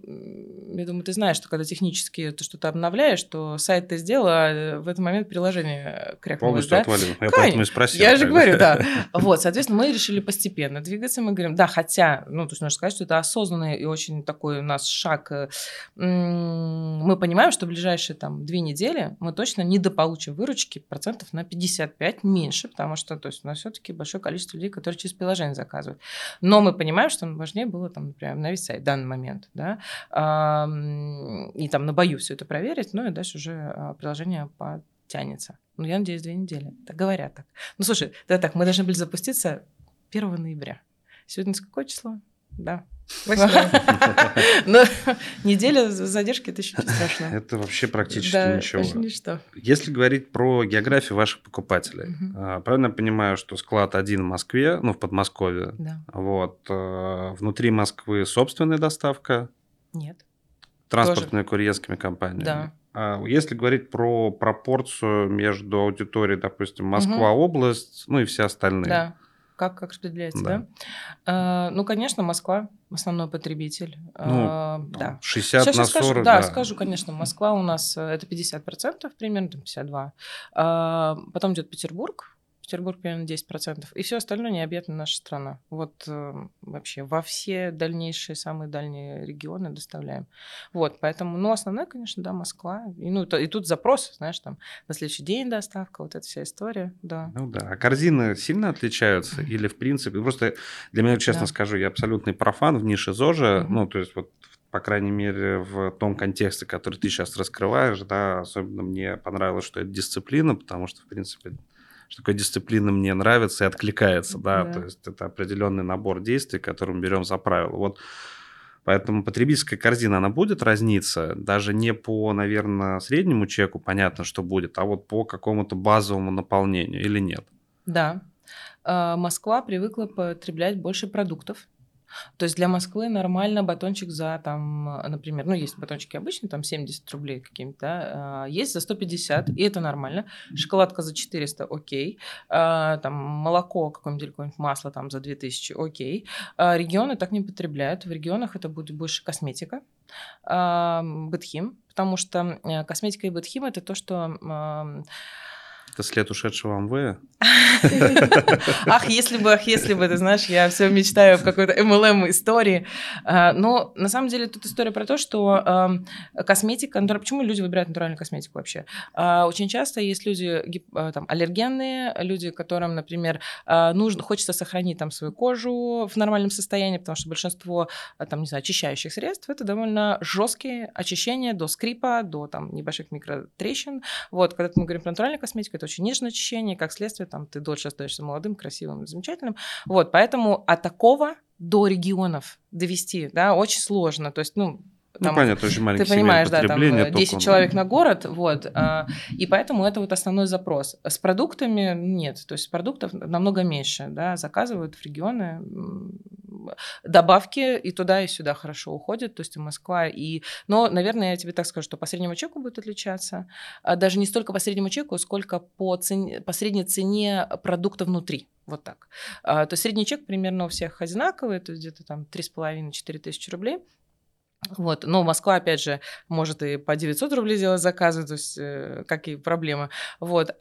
я думаю, ты знаешь, что когда технически ты что-то обновляешь, что сайт ты сделал, а в этот момент приложение крякнулось, Полностью да? отвалил. Я Конечно. поэтому и спросил. Я же говорю, да. [LAUGHS] Вот, соответственно, мы решили постепенно двигаться. Мы говорим, да, хотя, ну, то есть нужно сказать, что это осознанный и очень такой у нас шаг. Мы понимаем, что в ближайшие там две недели мы точно недополучим выручки процентов на 55 меньше меньше, потому что то есть, у нас все-таки большое количество людей, которые через приложение заказывают. Но мы понимаем, что важнее было, там, например, обновить сайт в данный момент, да, и там на бою все это проверить, ну и дальше уже а, приложение потянется. Ну, я надеюсь, две недели. Так говорят так. Ну, слушай, да так, мы должны были запуститься 1 ноября. Сегодня какое число? Да, [LAUGHS] но неделя задержки это еще не страшно. [LAUGHS] Это вообще практически ничего. ничто. Если говорить про географию ваших покупателей, а, правильно я понимаю, что склад один в Москве, ну, в Подмосковье. Да. Вот. А, внутри Москвы собственная доставка? Нет. Транспортными курьерскими компаниями? Да. А если говорить про пропорцию между аудиторией, допустим, Москва-область, ну и все остальные. Да как, как распределяется, да? да? А, ну, конечно, Москва основной потребитель. Ну, а, да. 60 Сейчас на 40, скажу, да. Да, скажу, конечно, Москва у нас э, это 50%, примерно 52%. А, потом идет Петербург, Петербург примерно 10%, и все остальное необъятна наша страна. Вот э, вообще во все дальнейшие, самые дальние регионы доставляем. Вот, поэтому, ну, основная, конечно, да, Москва. И, ну, то, и тут запрос, знаешь, там, на следующий день доставка, вот эта вся история, да. Ну да, а корзины сильно отличаются или, в принципе, просто для меня, честно да. скажу, я абсолютный профан в нише ЗОЖа, угу. ну, то есть вот по крайней мере, в том контексте, который ты сейчас раскрываешь, да, особенно мне понравилось, что это дисциплина, потому что, в принципе, что такое дисциплина мне нравится и откликается, да, да. то есть это определенный набор действий, который мы берем за правило. Вот Поэтому потребительская корзина, она будет разниться, даже не по, наверное, среднему чеку, понятно, что будет, а вот по какому-то базовому наполнению или нет? Да. А, Москва привыкла потреблять больше продуктов, то есть для Москвы нормально батончик за, там, например, ну, есть батончики обычные, там 70 рублей какие-то, да, а, есть за 150, и это нормально. Шоколадка за 400, окей. А, там молоко какое-нибудь или какое-нибудь масло там за 2000, окей. А, регионы так не потребляют. В регионах это будет больше косметика, бытхим, потому что э, косметика и бытхим – это то, что это след ушедшего Амвея? [LAUGHS] Ах, если бы, ах, если бы, ты знаешь, я все мечтаю в какой-то MLM истории. А, но на самом деле тут история про то, что косметика, почему люди выбирают натуральную косметику вообще? А, очень часто есть люди а, там, аллергенные, люди, которым, например, нужно, хочется сохранить там свою кожу в нормальном состоянии, потому что большинство там, не знаю, очищающих средств это довольно жесткие очищения до скрипа, до там небольших микротрещин. Вот, когда мы говорим про натуральную косметику, это очень нежное очищение, как следствие, там, ты дольше остаешься молодым, красивым, замечательным. Вот, поэтому от такого до регионов довести, да, очень сложно. То есть, ну, там, ну, понятно, очень маленький Ты понимаешь, да, там 10 человек на город, вот, а, и поэтому это вот основной запрос. С продуктами нет, то есть продуктов намного меньше, да, заказывают в регионы добавки и туда, и сюда хорошо уходят, то есть и Москва, и... Но, наверное, я тебе так скажу, что по среднему чеку будет отличаться, а даже не столько по среднему чеку, сколько по, цене, по средней цене продукта внутри. Вот так. А, то есть средний чек примерно у всех одинаковый, то есть где-то там 3,5-4 тысячи рублей. Вот. Но Москва, опять же, может и по 900 рублей сделать заказы, то есть э, какие проблемы. Вот.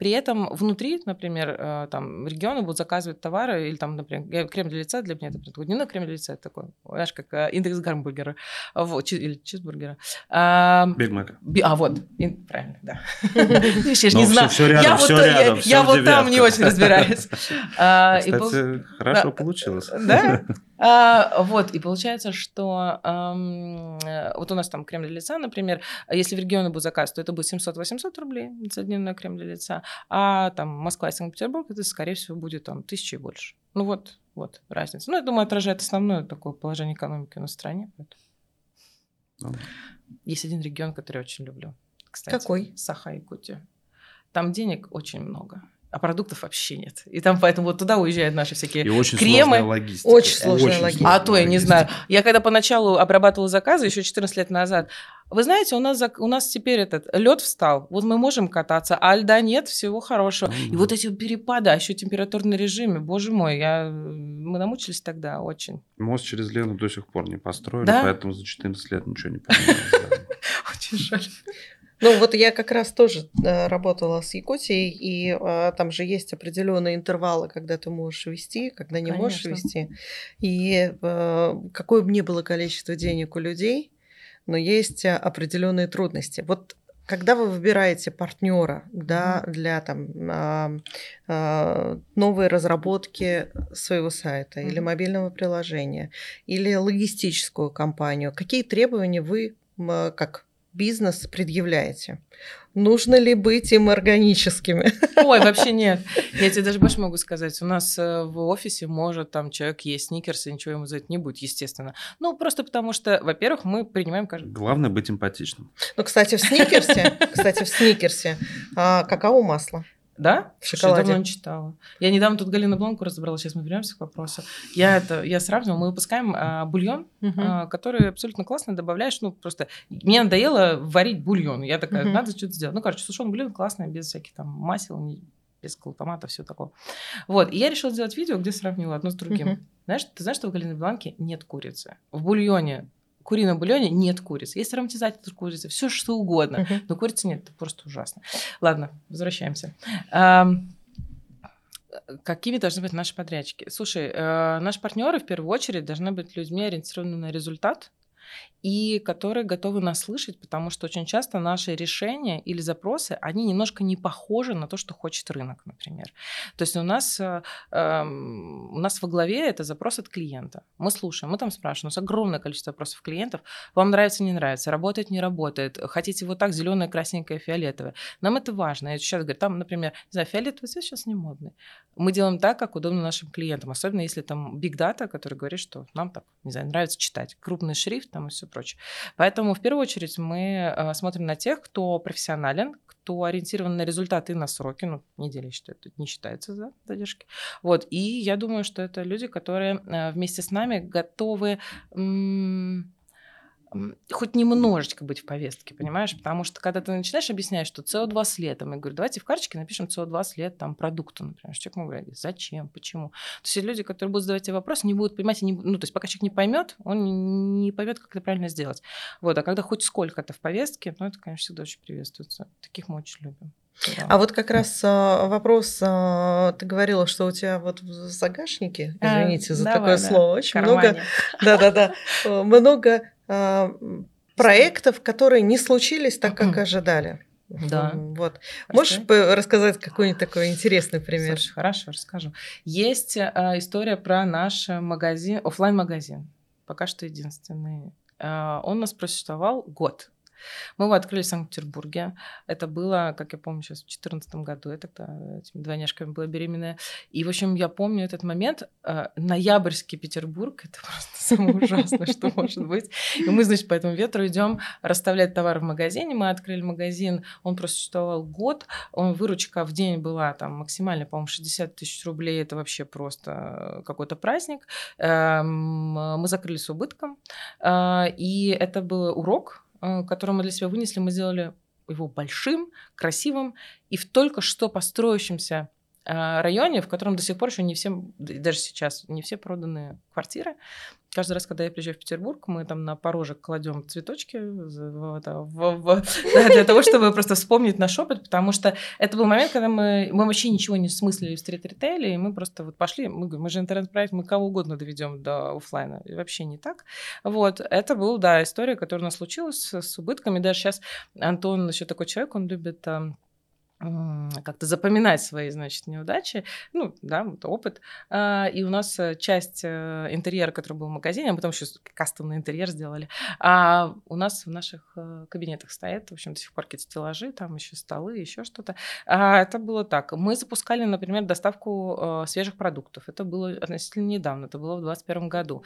При этом внутри, например, э, там регионы будут заказывать товары, или там, например, крем для лица, для меня это дневной крем для лица, это такой, знаешь, как э, индекс гамбургера, вот, или чизбургера. Биг Мак. А, вот, правильно, да. [LAUGHS] Я же не знаю. Я вот я вот там не очень разбираюсь. [LAUGHS] А, кстати, хорошо получилось. [LAUGHS] Да? А, вот, и получается, что э, вот у нас там крем для лица, например, если в регионы будет заказ, то это будет 700-800 рублей за дневной крем для лица, а там Москва и Санкт-Петербург, это, скорее всего, будет там тысячи и больше. Ну вот, вот разница. Ну, я думаю, отражает основное такое положение экономики на стране. Ну. Есть один регион, который я очень люблю. Кстати, Какой? Саха-Якутия. Там денег очень много а продуктов вообще нет. И там поэтому вот туда уезжают наши всякие и очень кремы. Сложная логистика. Очень сложная очень логистика. А то я не знаю. Я когда поначалу обрабатывала заказы еще 14 лет назад, вы знаете, у нас, у нас теперь этот лед встал, вот мы можем кататься, а льда нет, всего хорошего. Mm-hmm. И вот эти перепады, а еще температурный режим, боже мой, я, мы намучились тогда очень. Мост через Лену до сих пор не построили, да? поэтому за 14 лет ничего не поменялось. [LAUGHS] Очень жаль. Ну, вот я как раз тоже э, работала с Якутией, и э, там же есть определенные интервалы, когда ты можешь вести, когда не Конечно. можешь вести. И э, какое бы ни было количество денег у людей, но есть определенные трудности. Вот когда вы выбираете партнера да, для там, а, а, новой разработки своего сайта или мобильного приложения, или логистическую компанию, какие требования вы как бизнес предъявляете? Нужно ли быть им органическими? [LAUGHS] Ой, вообще нет. Я тебе даже больше могу сказать. У нас э, в офисе может там человек есть сникерс, и ничего ему за это не будет, естественно. Ну, просто потому что, во-первых, мы принимаем каждый... Главное быть эмпатичным. Ну, кстати, в сникерсе, кстати, в сникерсе а, какао-масло. Да? В шоколаде. Я давно не читала. Я недавно тут Галина Бланку разобрала, сейчас мы вернемся к вопросу. Я это, я сравнивала, мы выпускаем а, бульон, а, который абсолютно классно добавляешь, ну просто мне надоело варить бульон, я такая, надо что-то сделать. Ну, короче, сушеный бульон классный, без всяких там масел, без глутамата, все такого. Вот, и я решила сделать видео, где сравнила одно с другим. Знаешь, ты знаешь, что в Галине Бланке нет курицы? В бульоне курином бульоне нет курицы. Есть ароматизатор курицы, все что угодно. Uh-huh. Но курицы нет, это просто ужасно. Ладно, возвращаемся. Какими должны быть наши подрядчики? Слушай, э, наши партнеры в первую очередь должны быть людьми, ориентированными на результат, и которые готовы нас слышать, потому что очень часто наши решения или запросы, они немножко не похожи на то, что хочет рынок, например. То есть у нас, э, эм, у нас во главе это запрос от клиента. Мы слушаем, мы там спрашиваем, у нас огромное количество вопросов клиентов. Вам нравится, не нравится, работает, не работает, хотите вот так, зеленое, красненькое, фиолетовое. Нам это важно. Я сейчас говорю, там, например, не знаю, фиолетовый цвет сейчас не модный. Мы делаем так, как удобно нашим клиентам, особенно если там big data, который говорит, что нам так, не знаю, нравится читать. Крупный шрифт там и все прочее. Поэтому в первую очередь мы э, смотрим на тех, кто профессионален, кто ориентирован на результаты и на сроки, ну, недели считаю, это не считается за задержки. Вот, и я думаю, что это люди, которые э, вместе с нами готовы хоть немножечко быть в повестке, понимаешь? Потому что когда ты начинаешь объяснять, что СО2 след, мы говорю, давайте в карточке напишем СО2 след там продукту, например. Человек ему говорит, зачем, почему? То есть люди, которые будут задавать тебе вопросы, не будут понимать, не, ну, то есть пока человек не поймет, он не поймет, как это правильно сделать. Вот, а когда хоть сколько-то в повестке, ну, это, конечно, всегда очень приветствуется. Таких мы очень любим. Да. А вот как раз а, вопрос, а, ты говорила, что у тебя вот в загашнике, а, извините а, за давай, такое да. слово, очень Кармане. много, да-да-да, [LAUGHS] много а, проектов, которые не случились так, как ожидали. Да. Вот. Можешь рассказать какой-нибудь такой интересный пример? Слушай, хорошо, расскажу. Есть э, история про наш магазин, офлайн магазин Пока что единственный. Э, он у нас просуществовал год. Мы его открыли в Санкт-Петербурге. Это было, как я помню, сейчас в 2014 году. Я тогда этими двойняшками была беременная. И, в общем, я помню этот момент. Э, ноябрьский Петербург. [LAUGHS] Это просто самое ужасное, что может быть. И мы, значит, по этому ветру идем расставлять товар в магазине. Мы открыли магазин. Он просто существовал год. Он, выручка в день была там максимально, по-моему, 60 тысяч рублей. Это вообще просто какой-то праздник. Эм, мы закрыли с убытком. Э, и это был урок, который мы для себя вынесли. Мы сделали его большим, красивым и в только что построившемся э, районе, в котором до сих пор еще не всем, даже сейчас, не все проданы квартиры. Каждый раз, когда я приезжаю в Петербург, мы там на порожек кладем цветочки в, в, в, [LAUGHS] для того, чтобы просто вспомнить наш опыт, потому что это был момент, когда мы, мы вообще ничего не смыслили в стрит-ритейле, и мы просто вот пошли, мы, мы же интернет-проект, мы кого угодно доведем до офлайна, и вообще не так. Вот, это была, да, история, которая у нас случилась с, с убытками. Даже сейчас Антон еще такой человек, он любит как-то запоминать свои, значит, неудачи, ну, да, вот опыт. А, и у нас э, часть э, интерьера, который был в магазине, а потом еще кастомный интерьер сделали, а у нас в наших э, кабинетах стоят, в общем, до сих пор какие-то стеллажи, там еще столы, еще что-то. А это было так. Мы запускали, например, доставку свежих продуктов. Это было относительно недавно, это было в 2021 году.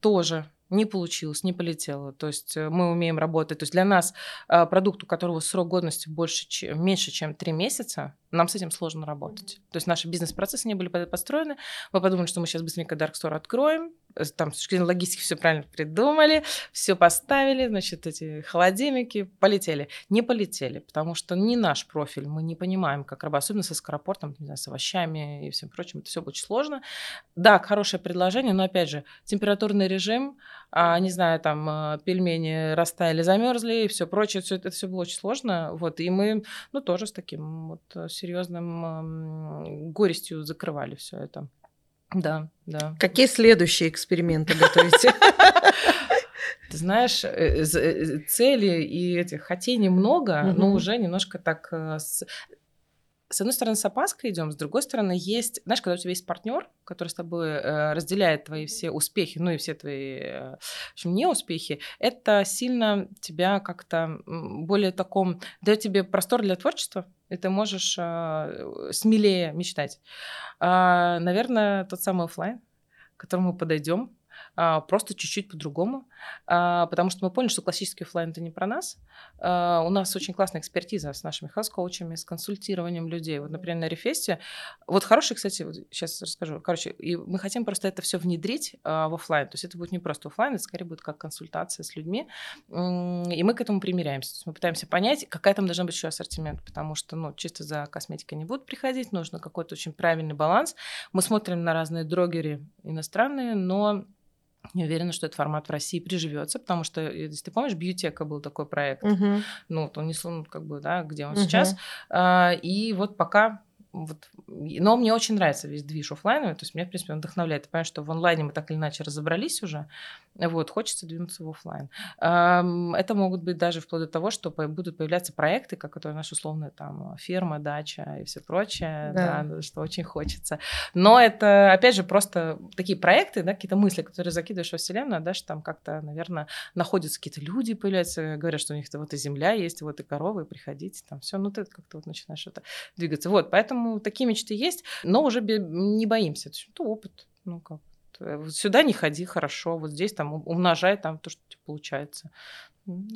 Тоже не получилось, не полетело. То есть э, мы умеем работать. То есть для нас а, продукт, у которого срок годности больше, чем, меньше, чем 3 месяца, нам с этим сложно работать. То есть наши бизнес-процессы не были построены. Мы подумали, что мы сейчас быстренько Dark Store откроем, э, там с точки зрения логистики все правильно придумали, все поставили, значит, эти холодильники полетели. Не полетели, потому что не наш профиль, мы не понимаем, как работать, особенно со скоропортом, не знаю, с овощами и всем прочим, это все очень сложно. Да, хорошее предложение, но, опять же, температурный режим, а, не знаю, там а, пельмени растаяли, замерзли и все прочее, все это все было очень сложно, вот, и мы, ну, тоже с таким вот серьезным горестью закрывали все это. Да, да. Какие следующие эксперименты готовите? [LAUGHS] Ты знаешь, э, э, цели и этих хотений много, но уже немножко так э, с одной стороны, с опаской идем, с другой стороны, есть, знаешь, когда у тебя есть партнер, который с тобой э, разделяет твои все успехи, ну и все твои, э, в общем, неуспехи, это сильно тебя как-то более таком, дает тебе простор для творчества, и ты можешь э, смелее мечтать. А, наверное, тот самый офлайн, к которому мы подойдем, просто чуть-чуть по-другому, а, потому что мы поняли, что классический офлайн это не про нас. А, у нас очень классная экспертиза с нашими хелс-коучами, с консультированием людей. Вот, например, на Рефесте. Вот хороший, кстати, вот сейчас расскажу. Короче, и мы хотим просто это все внедрить в офлайн. То есть это будет не просто офлайн, это скорее будет как консультация с людьми. И мы к этому примеряемся. То есть мы пытаемся понять, какая там должна быть еще ассортимент, потому что, ну, чисто за косметикой не будут приходить, нужно какой-то очень правильный баланс. Мы смотрим на разные дрогеры иностранные, но не уверена, что этот формат в России приживется, потому что, э, если ты помнишь, Бьютека был такой проект, uh-huh. ну, вот он не как бы, да, где он uh-huh. сейчас. А, и вот пока вот, но мне очень нравится весь движ офлайновый, то есть меня, в принципе, он вдохновляет. Я понимаю, что в онлайне мы так или иначе разобрались уже, вот, хочется двинуться в офлайн. Это могут быть даже вплоть до того, что будут появляться проекты, как которые наши условные там ферма, дача и все прочее, да. Да, что очень хочется. Но это, опять же, просто такие проекты, да, какие-то мысли, которые закидываешь во Вселенную, дальше там как-то, наверное, находятся какие-то люди, появляются, говорят, что у них вот и земля есть, вот и коровы, приходите, там все, ну ты как-то вот начинаешь это двигаться. Вот, поэтому такие мечты есть, но уже не боимся. Это опыт, ну как. Э, сюда не ходи, хорошо, вот здесь там умножай там то, что у тебя получается. Ну,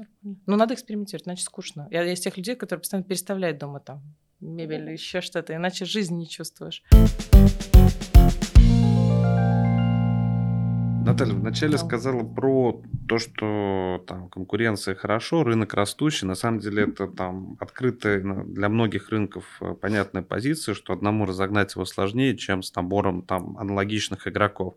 Но надо экспериментировать, иначе скучно. Я, я из тех людей, которые постоянно переставляют дома там мебель или еще что-то, иначе жизнь не чувствуешь. Наталья вначале да. сказала про то, что там конкуренция хорошо, рынок растущий. На самом деле это там открытая для многих рынков э, понятная позиция, что одному разогнать его сложнее, чем с набором там аналогичных игроков.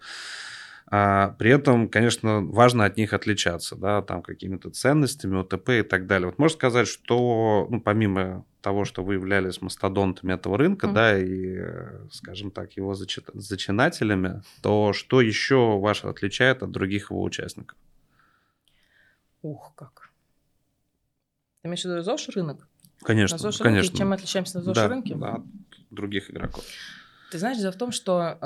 А при этом, конечно, важно от них отличаться, да, там какими-то ценностями, ОТП и так далее. Вот можно сказать, что, ну, помимо того, что вы являлись мастодонтами этого рынка, mm-hmm. да, и, скажем так, его зачи- зачинателями, то что еще вас отличает от других его участников? Ух, как. Ты имеешь в виду ЗОЖ рынок? Конечно, на ЗОЖ конечно. Чем мы отличаемся на ЗОЖ да, рынке? Да, от других игроков. Ты знаешь, дело в том, что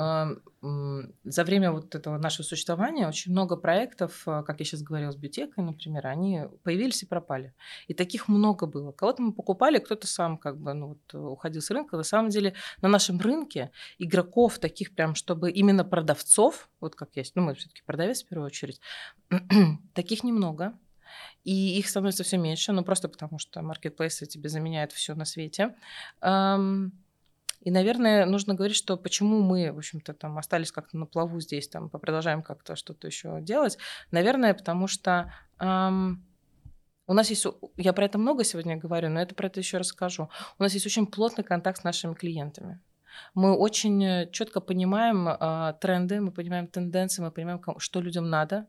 э, за время вот этого нашего существования очень много проектов, э, как я сейчас говорила, с бьютекой, например, они появились и пропали. И таких много было. Кого-то мы покупали, кто-то сам как бы ну, вот, уходил с рынка. На самом деле на нашем рынке игроков таких прям, чтобы именно продавцов, вот как есть, ну мы все-таки продавец в первую очередь, [CLEARS THROAT] таких немного. И их становится все меньше, ну просто потому что маркетплейсы тебе заменяют все на свете. Эм, и, наверное, нужно говорить, что почему мы, в общем-то, там остались как-то на плаву здесь, там, продолжаем как-то что-то еще делать. Наверное, потому что эм, у нас есть, я про это много сегодня говорю, но это про это еще расскажу. У нас есть очень плотный контакт с нашими клиентами. Мы очень э, четко понимаем э, тренды, мы понимаем тенденции, мы понимаем, что людям надо,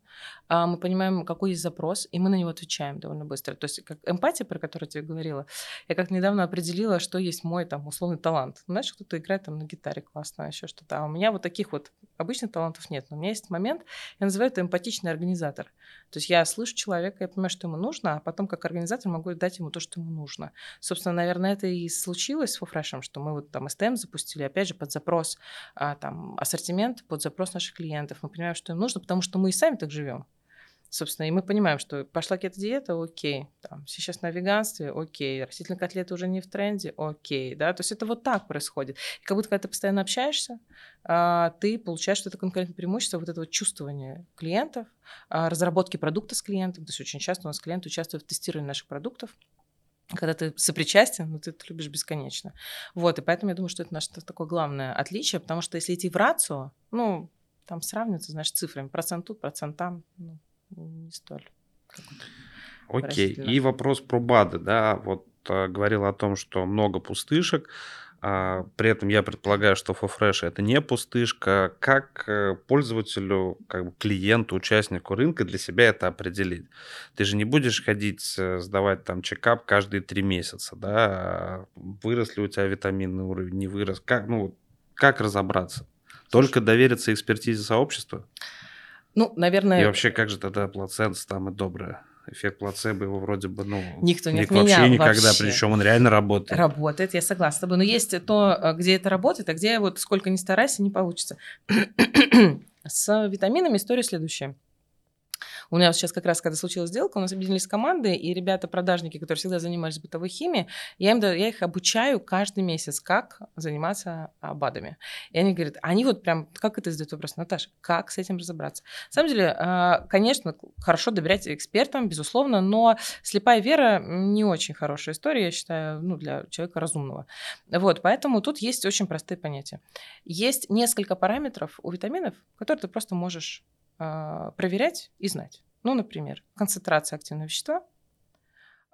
э, мы понимаем, какой есть запрос, и мы на него отвечаем довольно быстро. То есть как эмпатия, про которую я тебе говорила, я как недавно определила, что есть мой там условный талант. Знаешь, кто-то играет там на гитаре классно, еще что-то. А у меня вот таких вот обычных талантов нет. Но у меня есть момент, я называю это эмпатичный организатор. То есть я слышу человека, я понимаю, что ему нужно, а потом как организатор могу дать ему то, что ему нужно. Собственно, наверное, это и случилось с Фуфрешем, что мы вот там СТМ запустили, опять же, под запрос а, там, ассортимент, под запрос наших клиентов. Мы понимаем, что им нужно, потому что мы и сами так живем. Собственно, и мы понимаем, что пошла кето-диета, окей, там, сейчас на веганстве, окей, растительные котлеты уже не в тренде, окей, да, то есть это вот так происходит. И как будто, когда ты постоянно общаешься, а, ты получаешь это конкурентное преимущество, вот этого чувствования клиентов, а, разработки продукта с клиентом, то есть очень часто у нас клиенты участвуют в тестировании наших продуктов, когда ты сопричастен, ну, ты это любишь бесконечно. Вот, и поэтому я думаю, что это наше такое главное отличие, потому что если идти в рацию, ну, там сравниваться, знаешь, цифрами, процент тут, процент там, ну, не столь. Окей, и вопрос про БАДы, да, вот э, говорил о том, что много пустышек, а, при этом я предполагаю, что FoFresh это не пустышка. Как э, пользователю, как бы клиенту, участнику рынка для себя это определить? Ты же не будешь ходить, э, сдавать там чекап каждые три месяца, да? Вырос ли у тебя витаминный уровень, не вырос? Как, ну, как разобраться? Только довериться экспертизе сообщества? Ну, наверное... И вообще, как же тогда плацент самое доброе? эффект плацебо его вроде бы, ну, никто не отменял вообще никогда, вообще. причем он реально работает. Работает, я согласна с тобой. Но есть то, где это работает, а где вот сколько ни старайся, не получится. [CLEARS THROAT] с витаминами история следующая. У меня сейчас как раз, когда случилась сделка, у нас объединились команды, и ребята-продажники, которые всегда занимались бытовой химией, я, им, я их обучаю каждый месяц, как заниматься БАДами. И они говорят, они вот прям, как это задают вопрос, Наташа, как с этим разобраться? На самом деле, а, конечно, хорошо доверять экспертам, безусловно, но слепая вера не очень хорошая история, я считаю, ну, для человека разумного. Вот, поэтому тут есть очень простые понятия. Есть несколько параметров у витаминов, которые ты просто можешь а, проверять и знать. Ну, например, концентрация активного вещества,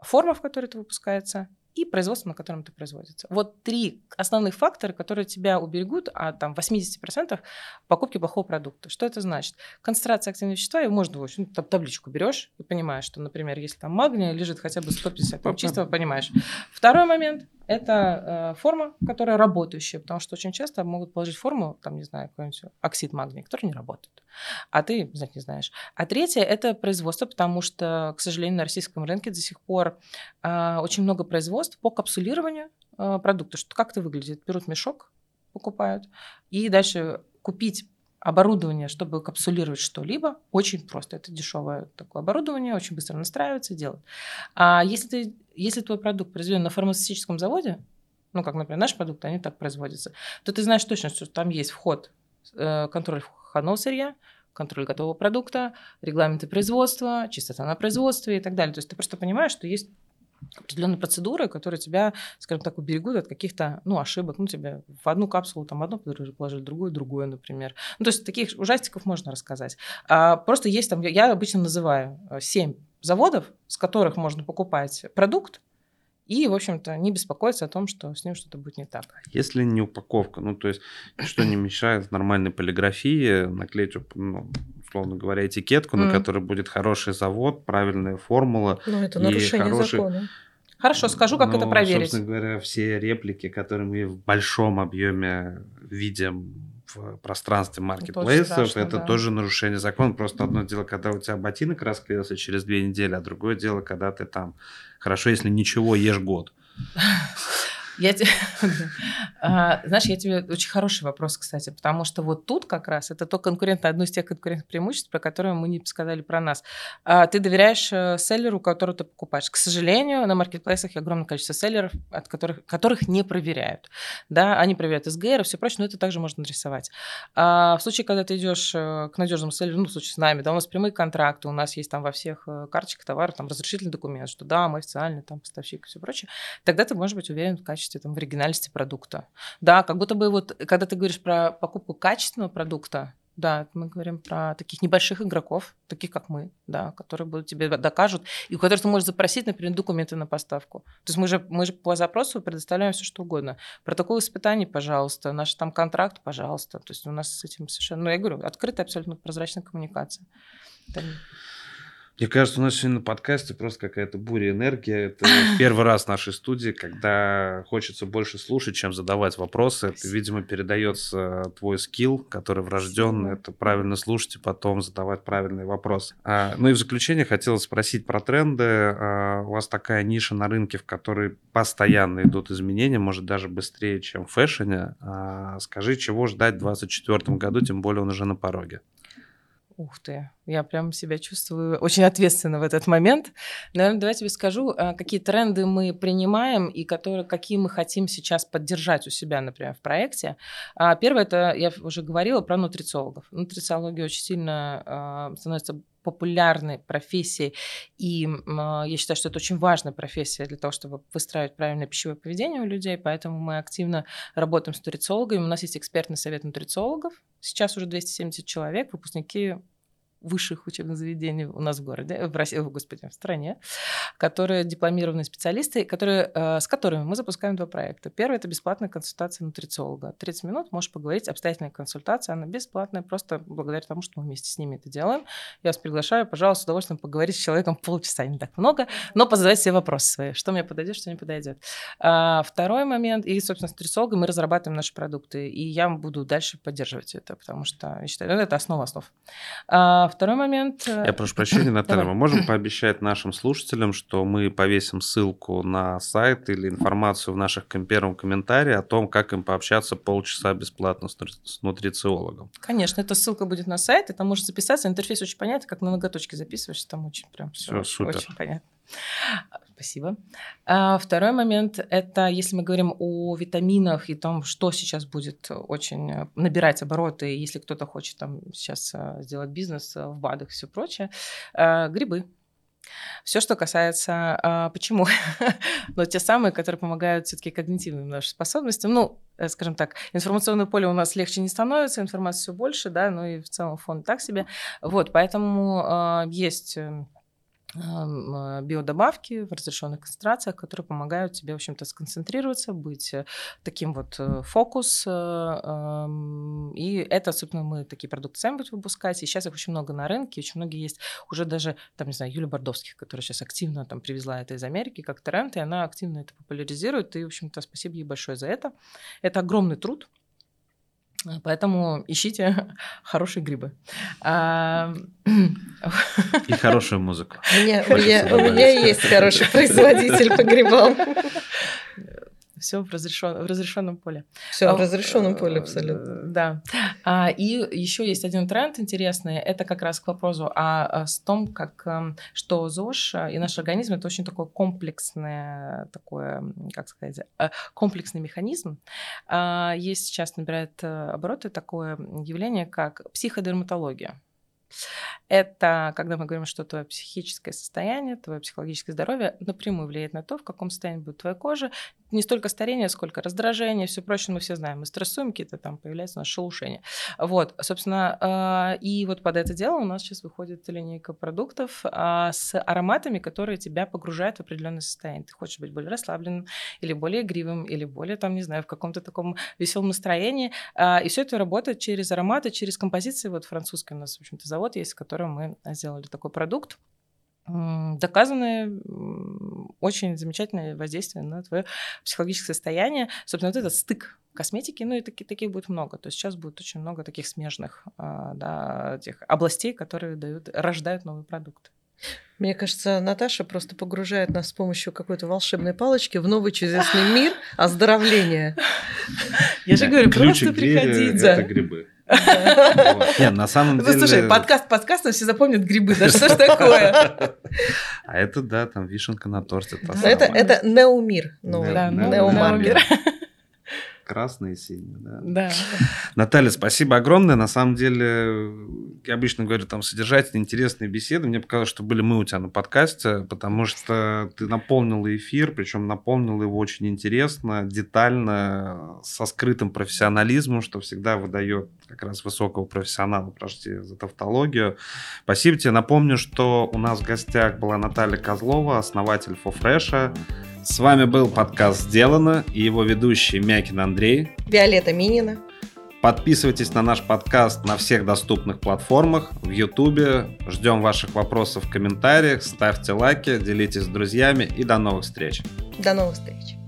форма, в которой это выпускается, и производство, на котором это производится. Вот три основных фактора, которые тебя уберегут от там, 80% покупки плохого продукта. Что это значит? Концентрация активного вещества, и можно очень, там, табличку берешь и понимаешь, что, например, если там магния лежит хотя бы 150, там, чистого, понимаешь. Второй момент – это э, форма, которая работающая, потому что очень часто могут положить форму, там, не знаю, какой-нибудь оксид магния, который не работает. А ты, знать не знаешь. А третье – это производство, потому что, к сожалению, на российском рынке до сих пор э, очень много производств по капсулированию э, продукта. Что, как это выглядит? Берут мешок, покупают, и дальше купить оборудование, чтобы капсулировать что-либо, очень просто. Это дешевое такое оборудование, очень быстро настраивается и делает. А если, ты, если твой продукт произведен на фармацевтическом заводе, ну, как, например, наш продукт, они так производятся, то ты знаешь точно, что там есть вход, э, контроль входного сырья, контроль готового продукта, регламенты производства, чистота на производстве и так далее. То есть ты просто понимаешь, что есть определенные процедуры, которые тебя, скажем так, уберегут от каких-то, ну, ошибок. Ну, тебе в одну капсулу там одно положили, другое, другое, например. Ну, то есть таких ужастиков можно рассказать. А, просто есть там, я обычно называю 7 э, заводов, с которых можно покупать продукт, и, в общем-то, не беспокоиться о том, что с ним что-то будет не так. Если не упаковка, ну, то есть, что не мешает нормальной полиграфии наклеить, ну, условно говоря, этикетку, mm. на которой будет хороший завод, правильная формула. Ну, это нарушение хороший... закона. Хорошо, скажу, как ну, это проверить. Собственно говоря, все реплики, которые мы в большом объеме видим в пространстве маркетплейсов, это, это да. тоже нарушение закона. Просто одно дело, когда у тебя ботинок расклеился через две недели, а другое дело, когда ты там, хорошо, если ничего, ешь год. [LAUGHS] Я тебе... [LAUGHS] А, знаешь, я тебе... Очень хороший вопрос, кстати, потому что вот тут как раз это то конкурентное, одно из тех конкурентных преимуществ, про которые мы не сказали про нас. А, ты доверяешь э, селлеру, которого ты покупаешь. К сожалению, на маркетплейсах огромное количество селлеров, от которых, которых не проверяют. Да, они проверяют СГР и все прочее, но это также можно нарисовать. А в случае, когда ты идешь э, к надежному селлеру, ну, в случае с нами, да, у нас прямые контракты, у нас есть там во всех э, карточках товаров там разрешительный документ, что да, мы официальный там поставщик и все прочее, тогда ты можешь быть уверен в качестве, там, в оригинальности продукта. Да, как будто бы вот, когда ты говоришь про покупку качественного продукта, да, мы говорим про таких небольших игроков, таких как мы, да, которые будут тебе докажут, и у которых ты можешь запросить, например, документы на поставку. То есть мы же, мы же по запросу предоставляем все что угодно. Протокол испытаний, пожалуйста, наш там контракт, пожалуйста. То есть у нас с этим совершенно, ну я говорю, открытая абсолютно прозрачная коммуникация. Мне кажется, у нас сегодня на подкасте просто какая-то буря энергии. Это [LAUGHS] первый раз в нашей студии, когда хочется больше слушать, чем задавать вопросы. Это, видимо, передается твой скилл, который врожденный. Это правильно слушать и потом задавать правильные вопросы. А, ну и в заключение хотелось спросить про тренды. А, у вас такая ниша на рынке, в которой постоянно идут изменения, может даже быстрее, чем в фэшне. А, скажи, чего ждать в 2024 году, тем более он уже на пороге? Ух ты, я прям себя чувствую очень ответственно в этот момент. Наверное, давайте тебе скажу, а, какие тренды мы принимаем и которые, какие мы хотим сейчас поддержать у себя, например, в проекте. А, первое, это я уже говорила про нутрициологов. Нутрициология очень сильно а, становится популярной профессией, и я считаю, что это очень важная профессия для того, чтобы выстраивать правильное пищевое поведение у людей, поэтому мы активно работаем с нутрициологами. У нас есть экспертный совет нутрициологов, сейчас уже 270 человек, выпускники высших учебных заведений у нас в городе, в России, господи, в стране, которые дипломированные специалисты, которые, э, с которыми мы запускаем два проекта. Первый – это бесплатная консультация нутрициолога. 30 минут можешь поговорить, обстоятельная консультация, она бесплатная, просто благодаря тому, что мы вместе с ними это делаем. Я вас приглашаю, пожалуйста, с удовольствием поговорить с человеком полчаса, не так много, но позадать все вопросы свои, что мне подойдет, что не подойдет. А, второй момент, и, собственно, с нутрициологом мы разрабатываем наши продукты, и я буду дальше поддерживать это, потому что я считаю, ну, это основа основ. А, второй момент... Э, Я прошу прощения, [COUGHS] Наталья, мы можем пообещать нашим слушателям, что мы повесим ссылку на сайт или информацию в наших первом комментарии о том, как им пообщаться полчаса бесплатно с нутрициологом. Конечно, эта ссылка будет на сайт, и там можно записаться. Интерфейс очень понятный, как на ноготочке записываешь, там очень прям все, все супер. очень понятно. Спасибо. А, второй момент – это если мы говорим о витаминах и том, что сейчас будет очень э, набирать обороты, если кто-то хочет там сейчас э, сделать бизнес э, в БАДах и все прочее, грибы. Все, что касается, а, почему? [LAUGHS] Но те самые, которые помогают все-таки когнитивным нашим способностям. Ну, скажем так, информационное поле у нас легче не становится, информации все больше, да, но и в целом фон так себе. Вот, поэтому а, есть а, биодобавки в разрешенных концентрациях, которые помогают тебе, в общем-то, сконцентрироваться, быть э, таким вот э, фокус. Э, и это, собственно, мы такие продукты сами будем выпускать. И сейчас их очень много на рынке, очень многие есть уже даже, там, не знаю, Юля Бордовских, которая сейчас активно там привезла это из Америки как тренд, и она активно это популяризирует. И, в общем-то, спасибо ей большое за это. Это огромный труд, Поэтому ищите [LAUGHS] хорошие грибы. [CLEARS THROAT] И хорошую музыку. У меня, у меня есть хороший [LAUGHS] производитель по грибам. [LAUGHS] Все в, разрешен, в разрешенном поле. Все в а, разрешенном поле, абсолютно. Да. А, и еще есть один тренд интересный. Это как раз к вопросу о, о том, как эм, что ЗОЖ и наш организм это очень такое комплексное, такое, как сказать, э, комплексный механизм. А, есть сейчас набирает э, обороты такое явление, как психодерматология. Это когда мы говорим, что твое психическое состояние, твое психологическое здоровье напрямую влияет на то, в каком состоянии будет твоя кожа. Не столько старение, сколько раздражение, все прочее мы все знаем. Мы стрессуем, какие-то там появляются у нас шелушения. Вот, собственно, а, и вот под это дело у нас сейчас выходит линейка продуктов а, с ароматами, которые тебя погружают в определенное состояние. Ты хочешь быть более расслабленным или более игривым, или более, там, не знаю, в каком-то таком веселом настроении. А, и все это работает через ароматы, через композиции. Вот французский у нас, в общем-то, завод есть, с которым мы сделали такой продукт доказанное очень замечательное воздействие на твое психологическое состояние. Собственно, вот этот стык косметики, ну и таки, таких будет много. То есть сейчас будет очень много таких смежных а, да, тех областей, которые дают, рождают новые продукты. Мне кажется, Наташа просто погружает нас с помощью какой-то волшебной палочки в новый чудесный мир [LAUGHS] оздоровления. Я же говорю, просто приходить. Это грибы. Нет, на самом деле... Слушай, подкаст подкастом все запомнят грибы, да что ж такое? А это, да, там вишенка на торте. Это, это неомир, новый, неомаркер. Красный и синий, да. Да. Наталья, спасибо огромное. На самом деле, я обычно говорю, там, содержательные, интересные беседы. Мне показалось, что были мы у тебя на подкасте, потому что ты наполнил эфир, причем наполнил его очень интересно, детально, со скрытым профессионализмом, что всегда выдает как раз высокого профессионала, прости за тавтологию. Спасибо тебе. Напомню, что у нас в гостях была Наталья Козлова, основатель Фофреша. С вами был подкаст «Сделано» и его ведущий Мякин Андрей. Виолетта Минина. Подписывайтесь на наш подкаст на всех доступных платформах, в Ютубе. Ждем ваших вопросов в комментариях, ставьте лайки, делитесь с друзьями и до новых встреч. До новых встреч.